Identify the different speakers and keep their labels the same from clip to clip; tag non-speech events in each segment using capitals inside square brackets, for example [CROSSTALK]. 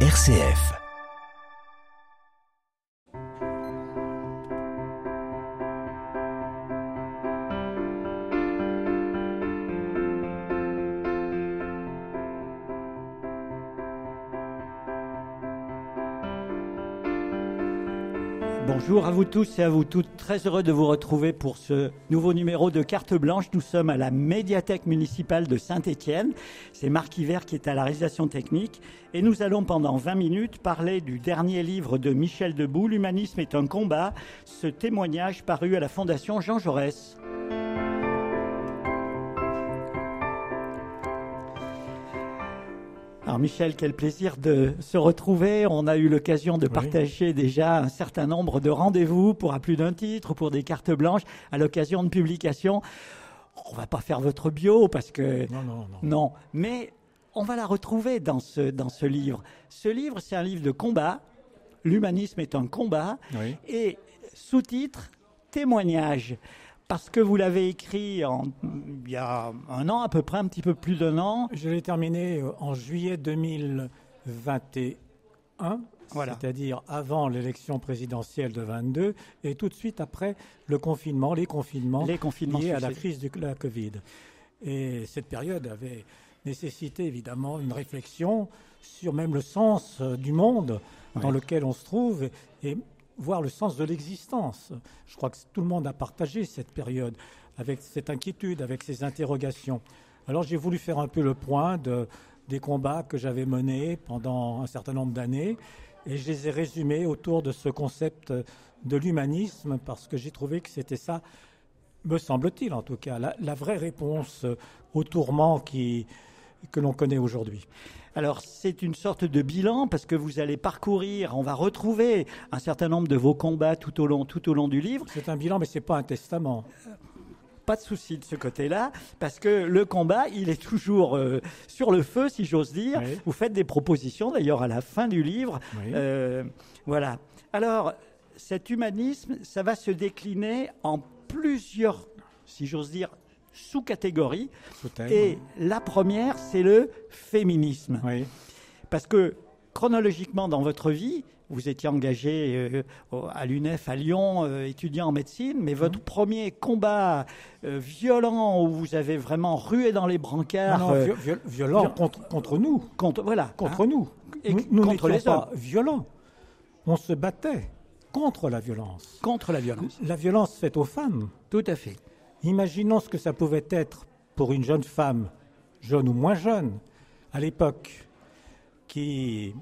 Speaker 1: RCF.
Speaker 2: Bonjour à vous tous et à vous toutes. Très heureux de vous retrouver pour ce nouveau numéro de Carte Blanche. Nous sommes à la médiathèque municipale de Saint-Étienne. C'est Marc Hiver qui est à la réalisation technique. Et nous allons pendant 20 minutes parler du dernier livre de Michel Debout, L'humanisme est un combat, ce témoignage paru à la Fondation Jean Jaurès. Alors Michel, quel plaisir de se retrouver. On a eu l'occasion de partager déjà un certain nombre de rendez-vous pour un plus d'un titre ou pour des cartes blanches à l'occasion de publications. On va pas faire votre bio parce que
Speaker 3: non, non, non.
Speaker 2: non. mais on va la retrouver dans ce dans ce livre. Ce livre, c'est un livre de combat. L'humanisme est un combat
Speaker 3: Oui.
Speaker 2: et sous-titre témoignage parce que vous l'avez écrit en- il y a un an à peu près, un petit peu plus d'un an.
Speaker 3: Je l'ai terminé euh, en juillet 2021,
Speaker 2: Voilà.
Speaker 3: c'est-à-dire avant l'élection présidentielle de 22 et tout de suite après le confinement, les confinements
Speaker 2: Les confinements
Speaker 3: liés à la crise de la Covid. Et cette période avait nécessité évidemment une réflexion sur même le sens euh, du monde dans lequel on se trouve et voir le sens de l'existence. Je crois que tout le monde a partagé cette période avec cette inquiétude, avec ces interrogations. Alors j'ai voulu faire un peu le point de, des combats que j'avais menés pendant un certain nombre d'années et je les ai résumés autour de ce concept de l'humanisme parce que j'ai trouvé que c'était ça, me semble-t-il en tout cas, la, vraie réponse au tourment qui, que l'on connaît aujourd'hui.
Speaker 2: Alors c'est une sorte de bilan parce que vous allez parcourir, on va retrouver un certain nombre de vos combats tout au long, tout au long du livre.
Speaker 3: C'est un bilan, mais c'est pas un testament.
Speaker 2: Pas de souci de ce côté-là parce que le combat, il est toujours euh, sur le feu, si j'ose dire.
Speaker 3: Oui.
Speaker 2: Vous faites des propositions d'ailleurs à la fin du livre.
Speaker 3: Oui.
Speaker 2: Euh, voilà. Alors cet humanisme, ça va se décliner en plusieurs, si j'ose dire, sous-catégories. Et la première, c'est le féminisme.
Speaker 3: Oui.
Speaker 2: Parce que chronologiquement dans votre vie, vous étiez engagé euh, à l'UNEF à Lyon, euh, étudiant en médecine, mais votre premier combat euh, violent où vous avez vraiment rué dans les brancards
Speaker 3: Non, non, vi- vi- violent
Speaker 2: viol-
Speaker 3: contre, contre nous.
Speaker 2: contre voilà
Speaker 3: Contre
Speaker 2: hein,
Speaker 3: nous.
Speaker 2: Et
Speaker 3: nous nous
Speaker 2: contre les
Speaker 3: pas violents. On se battait contre la violence.
Speaker 2: contre la violence.
Speaker 3: La violence faite aux femmes.
Speaker 2: Tout à fait.
Speaker 3: Imaginons ce que ça pouvait être pour une jeune femme, jeune ou moins jeune, à l'époque, qui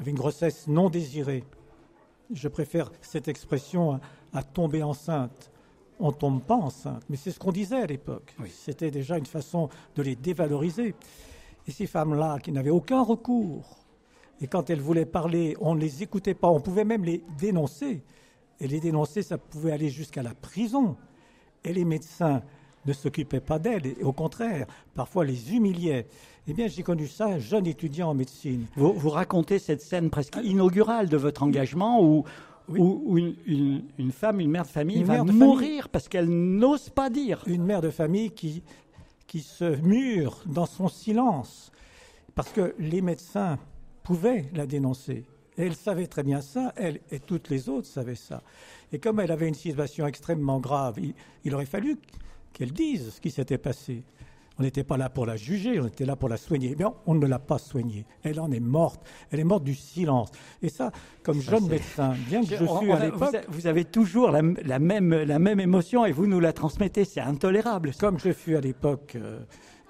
Speaker 3: avait une grossesse non désirée. Je préfère cette expression à, à tomber enceinte. On ne tombe pas enceinte, mais c'est ce qu'on disait à l'époque.
Speaker 2: Oui.
Speaker 3: C'était déjà une façon de les dévaloriser. Et ces femmes-là, qui n'avaient aucun recours, et quand elles voulaient parler, on ne les écoutait pas, on pouvait même les dénoncer. Et les dénoncer, ça pouvait aller jusqu'à la prison. Et les médecins ne s'occupaient pas d'elles, et au contraire, parfois les humiliaient. Eh bien, j'ai connu ça, jeune étudiant en médecine.
Speaker 2: Vous, vous racontez cette scène presque inaugurale de votre engagement où,
Speaker 3: Oui.
Speaker 2: où, où une, une- une femme, une mère de famille
Speaker 3: Une
Speaker 2: va
Speaker 3: de
Speaker 2: mourir parce qu'elle n'ose pas dire.
Speaker 3: Une mère de famille qui, qui se mure dans son silence, parce que les médecins pouvaient la dénoncer. Et elle savait très bien ça, elle et toutes les autres savaient ça. Et comme elle avait une situation extrêmement grave, il, il aurait fallu qu'elle dise ce qui s'était passé. On n'était pas là pour la juger, on était là pour la soigner. Mais on, on ne l'a pas soignée. Elle en est morte. Elle est morte du silence. Et ça, comme jeune médecin, bien que je
Speaker 2: On-
Speaker 3: suis
Speaker 2: on
Speaker 3: à l'époque,
Speaker 2: vous, avez toujours la, la même, la même émotion et vous nous la transmettez. C'est intolérable. ça.
Speaker 3: Comme je fus à l'époque, euh,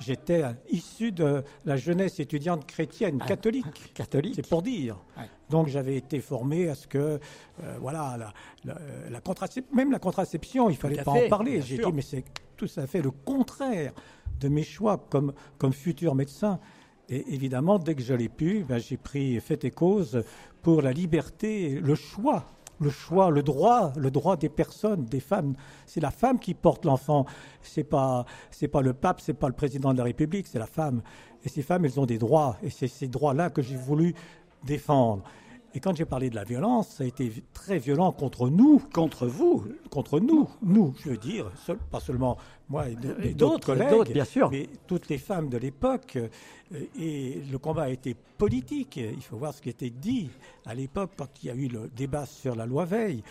Speaker 3: j'étais issu de la jeunesse étudiante chrétienne
Speaker 2: Ah,
Speaker 3: catholique.
Speaker 2: Catholique.
Speaker 3: C'est pour dire.
Speaker 2: Ouais.
Speaker 3: Donc j'avais été formé à ce que, euh, voilà, la, la- la contracep- même la contraception, il fallait pas
Speaker 2: fait,
Speaker 3: en parler. J'ai dit, mais c'est tout à fait le contraire de mes choix comme, comme futur médecin. Et évidemment, dès que je l'ai pu, ben, j'ai pris fait et cause pour la liberté, le choix, le choix, le droit, le droit des personnes, des femmes. C'est la femme qui porte l'enfant. C'est pas, pas le pape, c'est pas le président de la République, c'est la femme. Et ces femmes, elles ont des droits. Et c'est ces droits-là que j'ai voulu défendre. Et quand j'ai parlé de la violence, ça a été très violent contre nous.
Speaker 2: Contre vous
Speaker 3: Contre nous. Nous, je veux dire, pas seulement moi et d'autres collègues,
Speaker 2: bien sûr.
Speaker 3: mais toutes les femmes de l'époque. Euh, et le combat a été politique. Il faut voir ce qui était dit à l'époque quand il y a eu le débat sur la loi Veil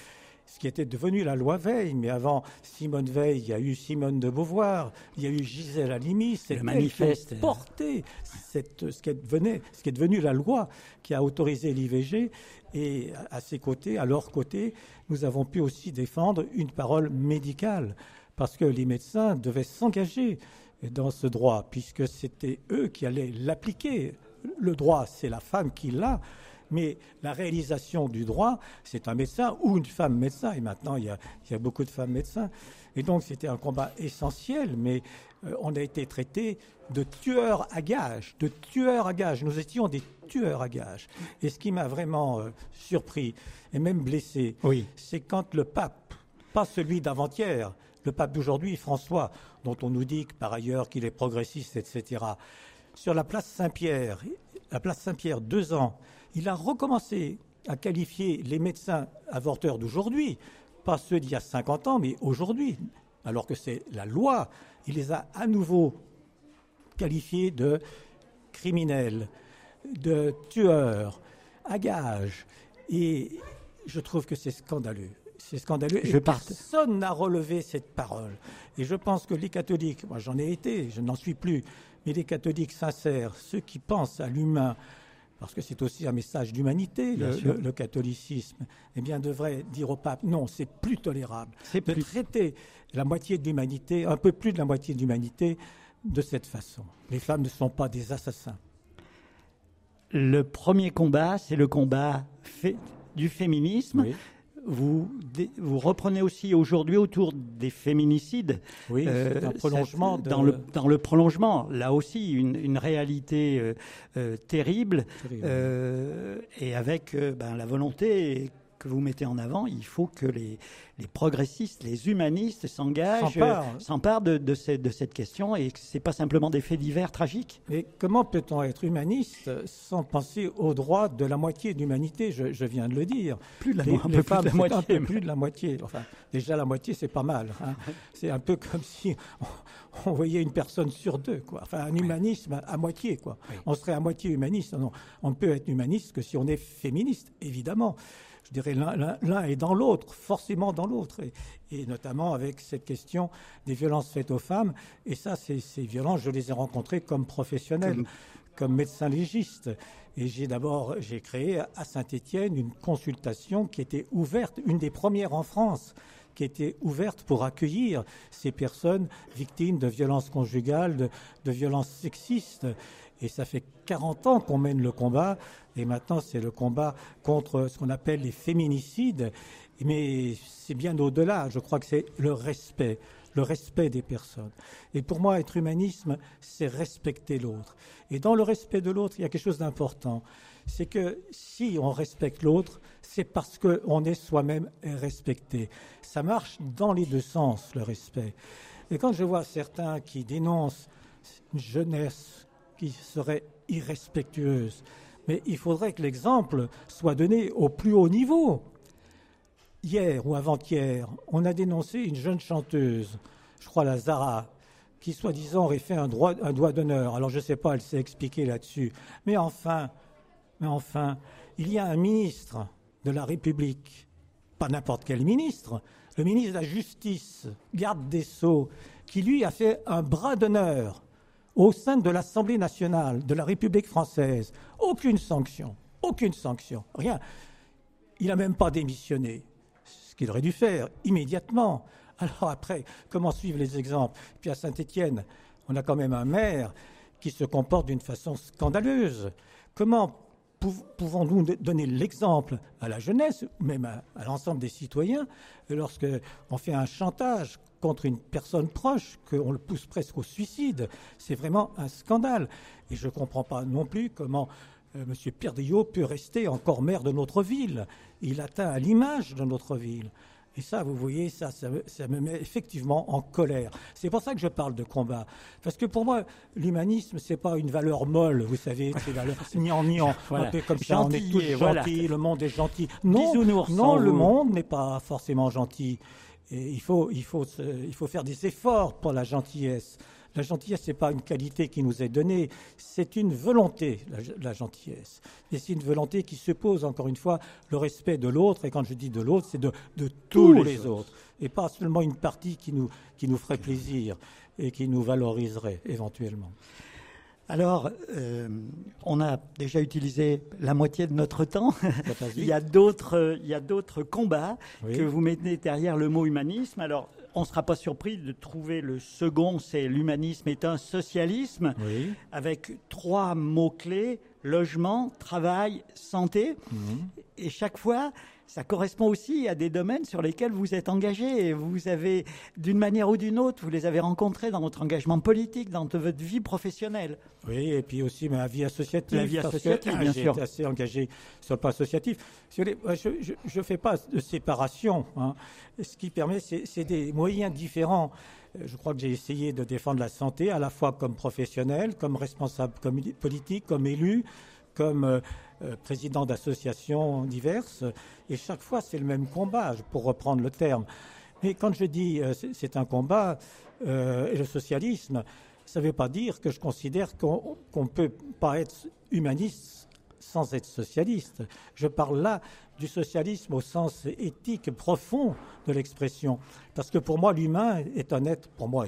Speaker 3: ce qui était devenu la loi Veil. Mais avant Simone Veil, il y a eu Simone de Beauvoir, il y a eu Gisèle Halimi,
Speaker 2: c'est manifeste
Speaker 3: porté cette, ce, qui est devenu, ce qui est devenu la loi qui a autorisé l'IVG. Et à ses côtés, à leur côté, nous avons pu aussi défendre une parole médicale, parce que les médecins devaient s'engager dans ce droit, puisque c'était eux qui allaient l'appliquer. Le droit, c'est la femme qui l'a, mais la réalisation du droit, c'est un médecin ou une femme médecin, et maintenant il y a, beaucoup de femmes médecins. Et donc c'était un combat essentiel, mais euh, on a été traité de tueurs à gages, de tueurs à gages. Nous étions des tueurs à gages. Et ce qui m'a vraiment euh, surpris et même blessé, c'est quand le pape, pas celui d'avant-hier, le pape d'aujourd'hui, François, dont on nous dit par ailleurs qu'il est progressiste, etc., sur la place Saint-Pierre, la place Saint-Pierre, deux ans, il a recommencé à qualifier les médecins avorteurs d'aujourd'hui, pas ceux d'il y a 50 ans, mais aujourd'hui, alors que c'est la loi, il les a à nouveau qualifiés de criminels, de tueurs, à gages. Et je trouve que c'est scandaleux. C'est scandaleux.
Speaker 2: Je
Speaker 3: personne n'a relevé cette parole. Et je pense que les catholiques, moi j'en ai été, je n'en suis plus, mais les catholiques sincères, ceux qui pensent à l'humain, parce que c'est aussi un message d'humanité, le, catholicisme, eh bien, devrait dire au pape, non, c'est plus tolérable de plus... traiter la moitié de l'humanité, un peu plus de la moitié de l'humanité, de cette façon. Les femmes ne sont pas des assassins.
Speaker 2: Le premier combat, c'est le combat du féminisme. Vous, vous reprenez aussi aujourd'hui autour des féminicides.
Speaker 3: Oui, euh, un prolongement.
Speaker 2: dans, le, dans le prolongement, là aussi, une, une réalité euh, euh, terrible, et avec ben, la volonté que vous mettez en avant, il faut que les, les progressistes, les humanistes s'engagent, s'emparent de, de, de, cette question et que ce n'est pas simplement des faits divers tragiques.
Speaker 3: Mais comment peut-on être humaniste sans penser aux droits de la moitié de l'humanité je, viens de le dire.
Speaker 2: Plus de la, un peu plus de la moitié. Un
Speaker 3: peu plus de la moitié. Enfin, déjà la moitié, c'est pas mal. Hein. [LAUGHS] c'est un peu comme si on, voyait une personne sur deux. Quoi. Enfin, un humanisme à, moitié. Quoi. On serait à moitié humaniste. Non, on ne peut être humaniste que si on est féministe, évidemment je dirais, l'un est dans l'autre, forcément dans l'autre, et, notamment avec cette question des violences faites aux femmes. Et ça, ces, ces violences, je les ai rencontrées comme professionnels, comme médecin légiste. Et j'ai d'abord, j'ai créé à Saint-Étienne une consultation qui était ouverte, une des premières en France, qui était ouverte pour accueillir ces personnes victimes de violences conjugales, de, de violences sexistes. Et ça fait 40 ans qu'on mène le combat, et maintenant c'est le combat contre ce qu'on appelle les féminicides. Mais c'est bien au-delà, je crois que c'est le respect, le respect des personnes. Et pour moi, être humanisme, c'est respecter l'autre. Et dans le respect de l'autre, il y a quelque chose d'important. C'est que si on respecte l'autre, c'est parce qu'on est soi-même respecté. Ça marche dans les deux sens, le respect. Et quand je vois certains qui dénoncent une jeunesse qui serait irrespectueuse. Mais il faudrait que l'exemple soit donné au plus haut niveau. Hier ou avant-hier, on a dénoncé une jeune chanteuse, je crois la Zara, qui soi-disant aurait fait un, doigt d'honneur. Alors je ne sais pas, elle s'est expliquée là-dessus. Mais enfin, mais enfin, il y a un ministre de la République, pas n'importe quel ministre, le ministre de la Justice, garde des Sceaux, qui lui a fait un bras d'honneur au sein de l'Assemblée nationale de la République française, aucune sanction, aucune sanction, rien. Il n'a même pas démissionné, ce qu'il aurait dû faire immédiatement. Alors après, comment suivre les exemples? Puis à Saint-Étienne, on a quand même un maire qui se comporte d'une façon scandaleuse. Comment pouvons-nous donner l'exemple à la jeunesse, même à, l'ensemble des citoyens, lorsqu'on fait un chantage contre une personne proche, qu'on le pousse presque au suicide? C'est vraiment un scandale. Et je ne comprends pas non plus comment euh, M. Pierre peut rester encore maire de notre ville. Il atteint à l'image de notre ville. Et ça, vous voyez, ça, ça, me met effectivement en colère. C'est pour ça que je parle de combat. Parce que pour moi, l'humanisme, c'est pas une valeur molle, vous savez, [LAUGHS] c'est valeur niant niant. Un peu comme ça, on est tous gentils, le monde est gentil. Non, non le monde n'est pas forcément gentil. Et il faut, il, faut il faut faire des efforts pour la gentillesse. La gentillesse, ce n'est pas une qualité qui nous est donnée, c'est une volonté, la, gentillesse. Et c'est une volonté qui suppose, encore une fois, le respect de l'autre. Et quand je dis de l'autre, c'est de, tous, les, autres. Et pas seulement une partie qui nous, qui nous ferait plaisir et qui nous valoriserait éventuellement.
Speaker 2: Alors, euh, on a déjà utilisé la moitié de notre temps. [LAUGHS] il y a d'autres, il y a d'autres combats que vous mettez derrière le mot humanisme. Alors, on ne sera pas surpris de trouver le second, c'est l'humanisme est un socialisme, avec trois mots-clés, logement, travail, santé. Mhm. Et chaque fois, ça correspond aussi à des domaines sur lesquels vous êtes engagé et vous avez, d'une manière ou d'une autre, vous les avez rencontrés dans votre engagement politique, dans votre vie professionnelle.
Speaker 3: Oui, et puis aussi ma vie associative.
Speaker 2: La vie associative, bien sûr.
Speaker 3: J'ai assez engagé sur le plan associatif. Je ne fais pas de séparation. Hein. Ce qui permet, c'est des moyens différents. Je crois que j'ai essayé de défendre la santé à la fois comme professionnel, comme responsable comme politique, comme élu, comme euh, euh, président d'associations diverses, et chaque fois c'est le même combat, pour reprendre le terme. Mais quand je dis euh, c'est un combat, et le socialisme, ça ne veut pas dire que je considère qu'on ne peut pas être humaniste sans être socialiste. Je parle là du socialisme au sens éthique profond de l'expression. Parce que pour moi, l'humain est un être, pour moi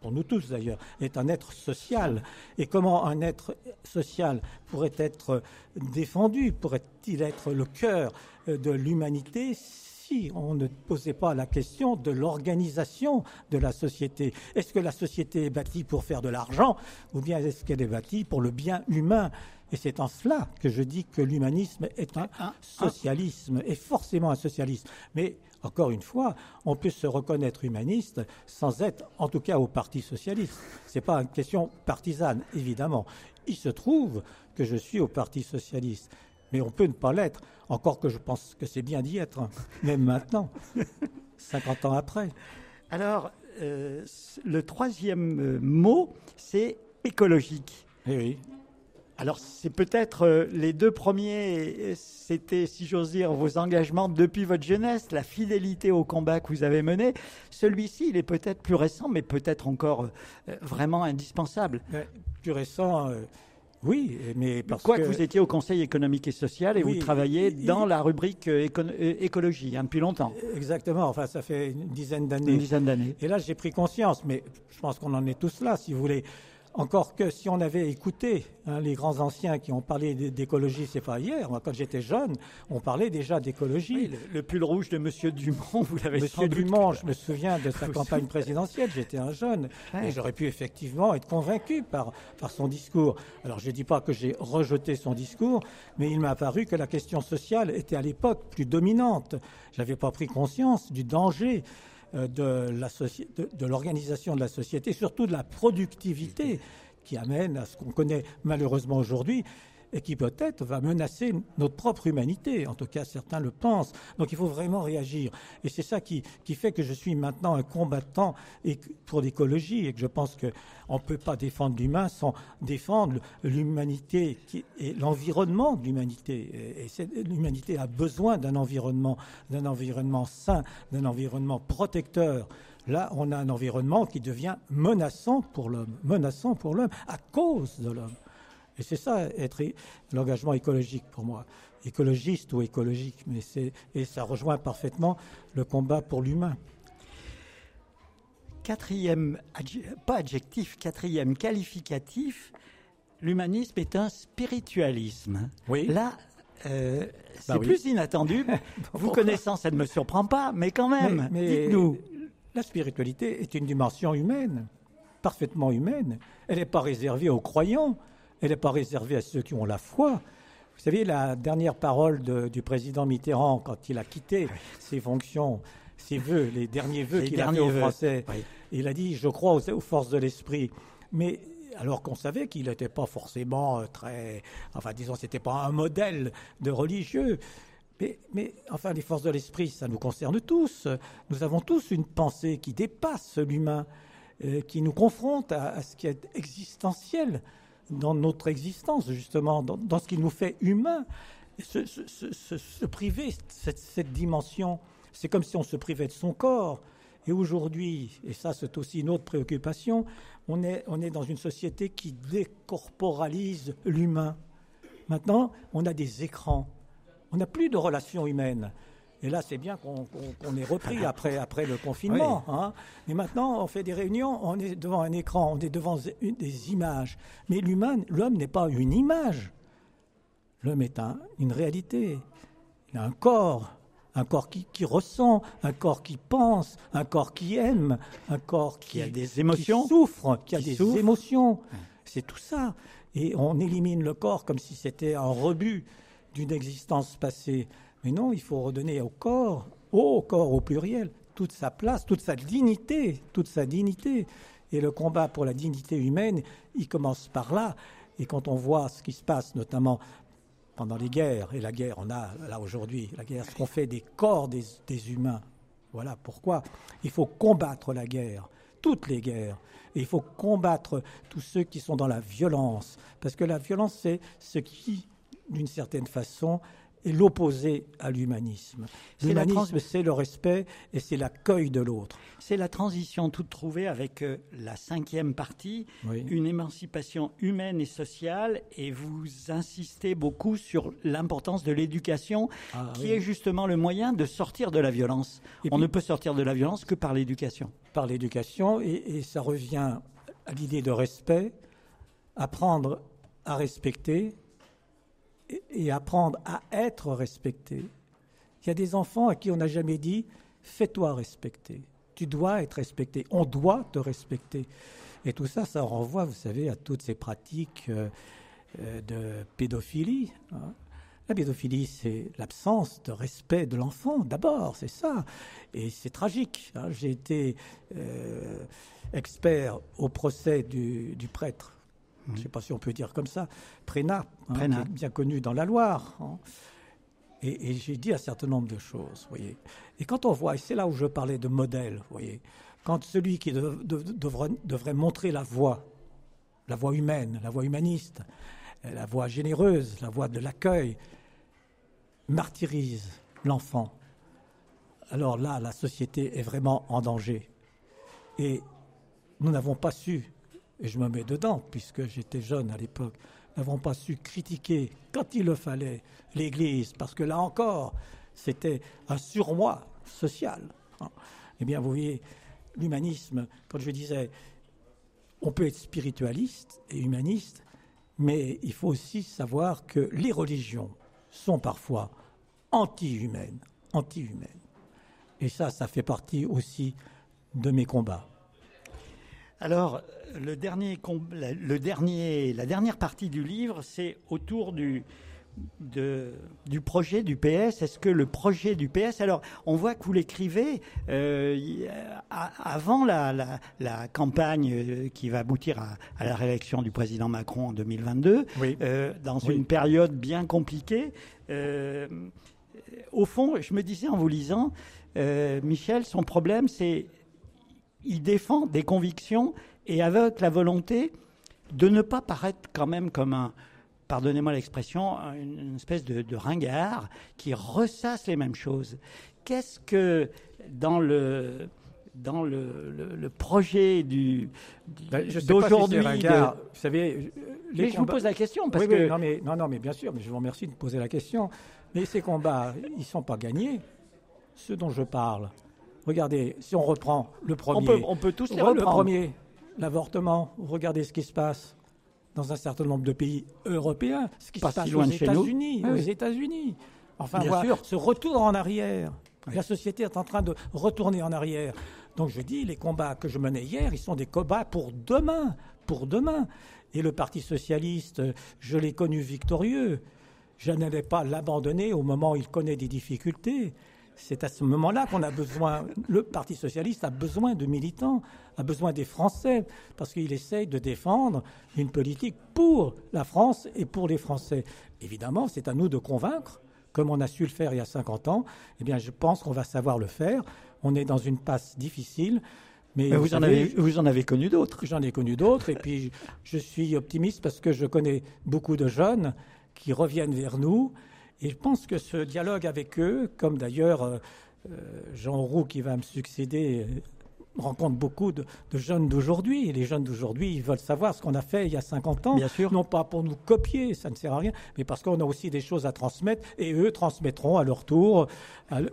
Speaker 3: pour nous tous d'ailleurs, est un être social. Et comment un être social pourrait être défendu, pourrait-il être le cœur de l'humanité si on ne posait pas la question de l'organisation de la société? Est-ce que la société est bâtie pour faire de l'argent ou bien est-ce qu'elle est bâtie pour le bien humain? Et c'est en cela que je dis que l'humanisme est un socialisme, est forcément un socialisme. Mais encore une fois, on peut se reconnaître humaniste sans être, en tout cas, au Parti socialiste. Ce n'est pas une question partisane, évidemment. Il se trouve que je suis au Parti socialiste, mais on peut ne pas l'être, encore que je pense que c'est bien d'y être, même maintenant, [LAUGHS] 50 ans après.
Speaker 2: Alors, euh, le troisième euh, mot, c'est écologique.
Speaker 3: Eh oui.
Speaker 2: Alors c'est peut-être euh, les deux premiers, c'était, si j'ose dire, vos engagements depuis votre jeunesse, la fidélité au combat que vous avez mené. Celui-ci, il est peut-être plus récent, mais peut-être encore euh, vraiment indispensable.
Speaker 3: plus récent, euh, oui, mais parce
Speaker 2: Quoi que... vous étiez au Conseil économique et social et vous travaillez dans la rubrique écologie hein, depuis longtemps.
Speaker 3: Exactement, enfin ça fait une dizaine d'années.
Speaker 2: Une dizaine d'années.
Speaker 3: Et là j'ai pris conscience, mais je pense qu'on en est tous là, si vous voulez. Encore que si on avait écouté hein, les grands anciens qui ont parlé d'écologie, c'est pas hier. Moi, quand j'étais jeune, on parlait déjà d'écologie.
Speaker 2: le, pull rouge de Monsieur Dumont, vous l'avez
Speaker 3: Monsieur Dumont, je me souviens de sa campagne présidentielle. J'étais un jeune et j'aurais pu effectivement être convaincu par, par son discours. Alors, je ne dis pas que j'ai rejeté son discours, mais il m'a paru que la question sociale était à l'époque plus dominante. J'avais pas pris conscience du danger de l'organisation de, la société, surtout de la productivité. qui amène à ce qu'on connaît malheureusement aujourd'hui, et qui peut-être va menacer notre propre humanité. En tout cas, certains le pensent. Donc il faut vraiment réagir. Et c'est ça qui, fait que je suis maintenant un combattant pour l'écologie et que je pense qu'on ne peut pas défendre l'humain sans défendre l'humanité et l'environnement de l'humanité. Et l'humanité a besoin d'un environnement, d'un environnement sain, d'un environnement protecteur. Là, on a un environnement qui devient menaçant pour l'homme, menaçant pour l'homme à cause de l'homme. Et c'est ça, être l'engagement écologique pour moi. Écologiste ou écologique, mais c'est, et ça rejoint parfaitement le combat pour l'humain.
Speaker 2: Quatrième, pas adjectif, quatrième qualificatif, l'humanisme est un spiritualisme.
Speaker 3: Oui.
Speaker 2: Là, euh, c'est bah plus inattendu. [LAUGHS] Vous connaissant, ça ne me surprend pas, mais quand même, dites-nous.
Speaker 3: La spiritualité est une dimension humaine, parfaitement humaine. Elle n'est pas réservée aux croyants. Elle n'est pas réservée à ceux qui ont la foi. Vous savez, la dernière parole du président Mitterrand, quand il a quitté ses fonctions, ses vœux, les derniers vœux qu'il a fait aux Français, il a dit Je crois aux, forces de l'esprit. Mais alors qu'on savait qu'il n'était pas forcément euh, très. Enfin, disons, c'était pas un modèle de religieux. Mais, enfin, les forces de l'esprit, ça nous concerne tous. Nous avons tous une pensée qui dépasse l'humain, euh, qui nous confronte à, ce qui est existentiel dans notre existence, justement, dans, ce qui nous fait humains. Se, priver cette, cette dimension, c'est comme si on se privait de son corps. Et aujourd'hui, et ça c'est aussi une autre préoccupation, on est, on est dans une société qui décorporalise l'humain. Maintenant, on a des écrans on n'a plus de relations humaines. Et là, c'est bien qu'on ait repris après, après le confinement. Hein. Mais maintenant, on fait des réunions, on est devant un écran, on est devant des images. Mais l'humain, l'homme n'est pas une image. L'homme est une réalité. Il a un corps, un corps qui, ressent, un corps qui pense, un corps qui aime, un corps qui, a des émotions, qui souffre, qui, a des émotions. C'est tout ça. Et on élimine le corps comme si c'était un rebut d'une existence passée. Mais non, il faut redonner au corps, au corps au pluriel, toute sa place, toute sa dignité, toute sa dignité. Et le combat pour la dignité humaine, il commence par là. Et quand on voit ce qui se passe, notamment pendant les guerres, et la guerre, on a là aujourd'hui, la guerre, ce qu'on fait des corps des, des humains. Voilà pourquoi il faut combattre la guerre, toutes les guerres. Et il faut combattre tous ceux qui sont dans la violence. Parce que la violence, c'est ce qui d'une certaine façon, est l'opposé à l'humanisme. L'humanisme, c'est le respect et c'est l'accueil de l'autre.
Speaker 2: C'est la transition toute trouvée avec euh, la cinquième partie, une émancipation humaine et sociale, et vous insistez beaucoup sur l'importance de l'éducation, ah, qui est justement le moyen de sortir de la violence. On ne peut sortir de la violence que par l'éducation.
Speaker 3: Par l'éducation, et, et ça revient à l'idée de respect, apprendre à respecter, et apprendre à être respecté. Il y a des enfants à qui on n'a jamais dit fais-toi respecter. Tu dois être respecté. On doit te respecter. Et tout ça, ça renvoie, vous savez, à toutes ces pratiques euh, euh, de pédophilie. Hein. La pédophilie, c'est l'absence de respect de l'enfant, d'abord, c'est ça. Et c'est tragique. Hein. J'ai été euh, expert au procès du prêtre je ne sais pas si on peut dire comme ça, Prénat, hein, bien connu dans la Loire. Hein. Et, j'ai dit un certain nombre de choses, voyez. Et quand on voit, et c'est là où je parlais de modèle, voyez, quand celui qui devrait, montrer la voie, la voie humaine, la voie humaniste, la voie généreuse, la voie de l'accueil, martyrise l'enfant, alors là, la société est vraiment en danger. Et nous n'avons pas su et je me mets dedans, puisque j'étais jeune à l'époque, n'avons pas su critiquer, quand il le fallait, l'Église, parce que là encore, c'était un surmoi social. Hein. Eh bien, vous voyez, l'humanisme, quand je disais, on peut être spiritualiste et humaniste, mais il faut aussi savoir que les religions sont parfois anti-humaines, anti-humaines. Et ça, ça fait partie aussi de mes combats.
Speaker 2: Alors, le dernier, le dernier, la dernière partie du livre, c'est autour du, du projet du PS. Est-ce que le projet du PS, alors on voit que vous l'écrivez euh, avant la, campagne euh, qui va aboutir à, la réélection du président Macron en 2022, euh, dans une période bien compliquée. au fond, je me disais en vous lisant, Michel, son problème, c'est il défend des convictions et avec la volonté de ne pas paraître quand même comme un, pardonnez-moi l'expression, une, espèce de, ringard qui ressasse les mêmes choses. Qu'est-ce que dans le dans le, projet du,
Speaker 3: ben, d'aujourd'hui, vous savez,
Speaker 2: les je vous pose la question parce que
Speaker 3: non mais non non mais bien sûr, mais je vous remercie de poser la question. Mais ces combats, ils sont pas gagnés. Ceux dont je parle, Regardez, si on reprend le premier.
Speaker 2: On peut, tous les reprendre.
Speaker 3: Le premier, l'avortement. Regardez ce qui se passe dans un certain nombre de pays européens, ce qui se passe aux États-Unis, aux États-Unis. Enfin, voilà, ce retour en arrière. La société est en train de retourner en arrière. Donc je dis, les combats que je menais hier, ils sont des combats pour demain, pour demain. Et le Parti socialiste, je l'ai connu victorieux. Je n'allais pas l'abandonner au moment où il connaît des difficultés. C'est à ce moment-là qu'on a besoin, le Parti socialiste a besoin de militants, a besoin des Français, parce qu'il essaye de défendre une politique pour la France et pour les Français. Évidemment, c'est à nous de convaincre comme on a su le faire il y a 50 ans, eh bien, je pense qu'on va savoir le faire. On est dans une passe difficile.
Speaker 2: Mais, vous, en avez, vous en avez connu d'autres.
Speaker 3: J'en ai connu d'autres. et puis, je suis optimiste parce que je connais beaucoup de jeunes qui reviennent vers nous. Et je pense que ce dialogue avec eux, comme d'ailleurs euh, euh, Jean Roux qui va me succéder rencontre beaucoup de, jeunes d'aujourd'hui. Et les jeunes d'aujourd'hui, ils veulent savoir ce qu'on a fait il y a 50 ans.
Speaker 2: Bien sûr.
Speaker 3: Non pas pour nous copier, ça ne sert à rien, mais parce qu'on a aussi des choses à transmettre et eux transmettront à leur tour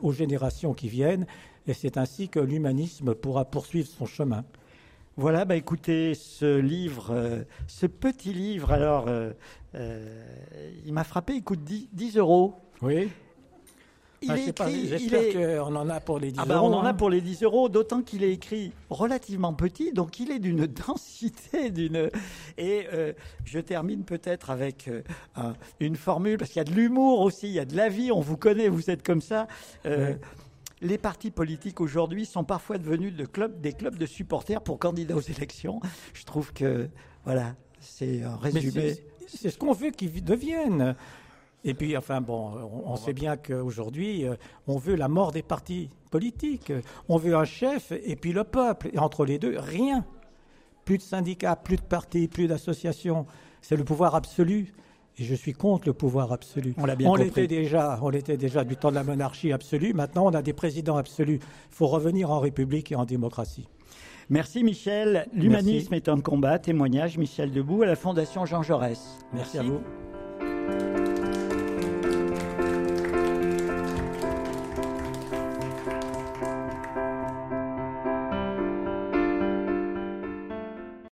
Speaker 3: aux générations qui viennent. Et c'est ainsi que l'humanisme pourra poursuivre son chemin.
Speaker 2: Voilà, bah écoutez, ce livre, euh, ce petit livre, alors, euh, euh, il m'a frappé, il coûte 10, 10 euros.
Speaker 3: Oui. J'espère qu'on en a pour les 10
Speaker 2: ah
Speaker 3: bah,
Speaker 2: euros. On en a hein. pour les 10 euros, d'autant qu'il est écrit relativement petit, donc il est d'une [LAUGHS] densité, d'une. Et euh, je termine peut-être avec euh, une formule, parce qu'il y a de l'humour aussi, il y a de la vie, on vous connaît, vous êtes comme ça. Euh, les partis politiques aujourd'hui sont parfois devenus de clubs, des clubs de supporters pour candidats aux élections. Je trouve que, voilà, c'est un résumé.
Speaker 3: C'est ce qu'on veut qu'ils deviennent. Et puis, enfin, bon, on, sait bien qu'aujourd'hui, euh, on veut la mort des partis politiques. On veut un chef et puis le peuple. Et entre les deux, rien. Plus de syndicats, plus de partis, plus d'associations. C'est le pouvoir absolu. Et je suis contre le pouvoir absolu.
Speaker 2: On l'a bien
Speaker 3: on l'était déjà, on l'était déjà du temps de la monarchie absolue. Maintenant, on a des présidents absolus. Il faut revenir en république et en démocratie.
Speaker 2: Merci Michel. L'humanisme est un combat. Témoignage Michel Debout à la Fondation Jean Jaurès.
Speaker 3: Merci, Merci à vous.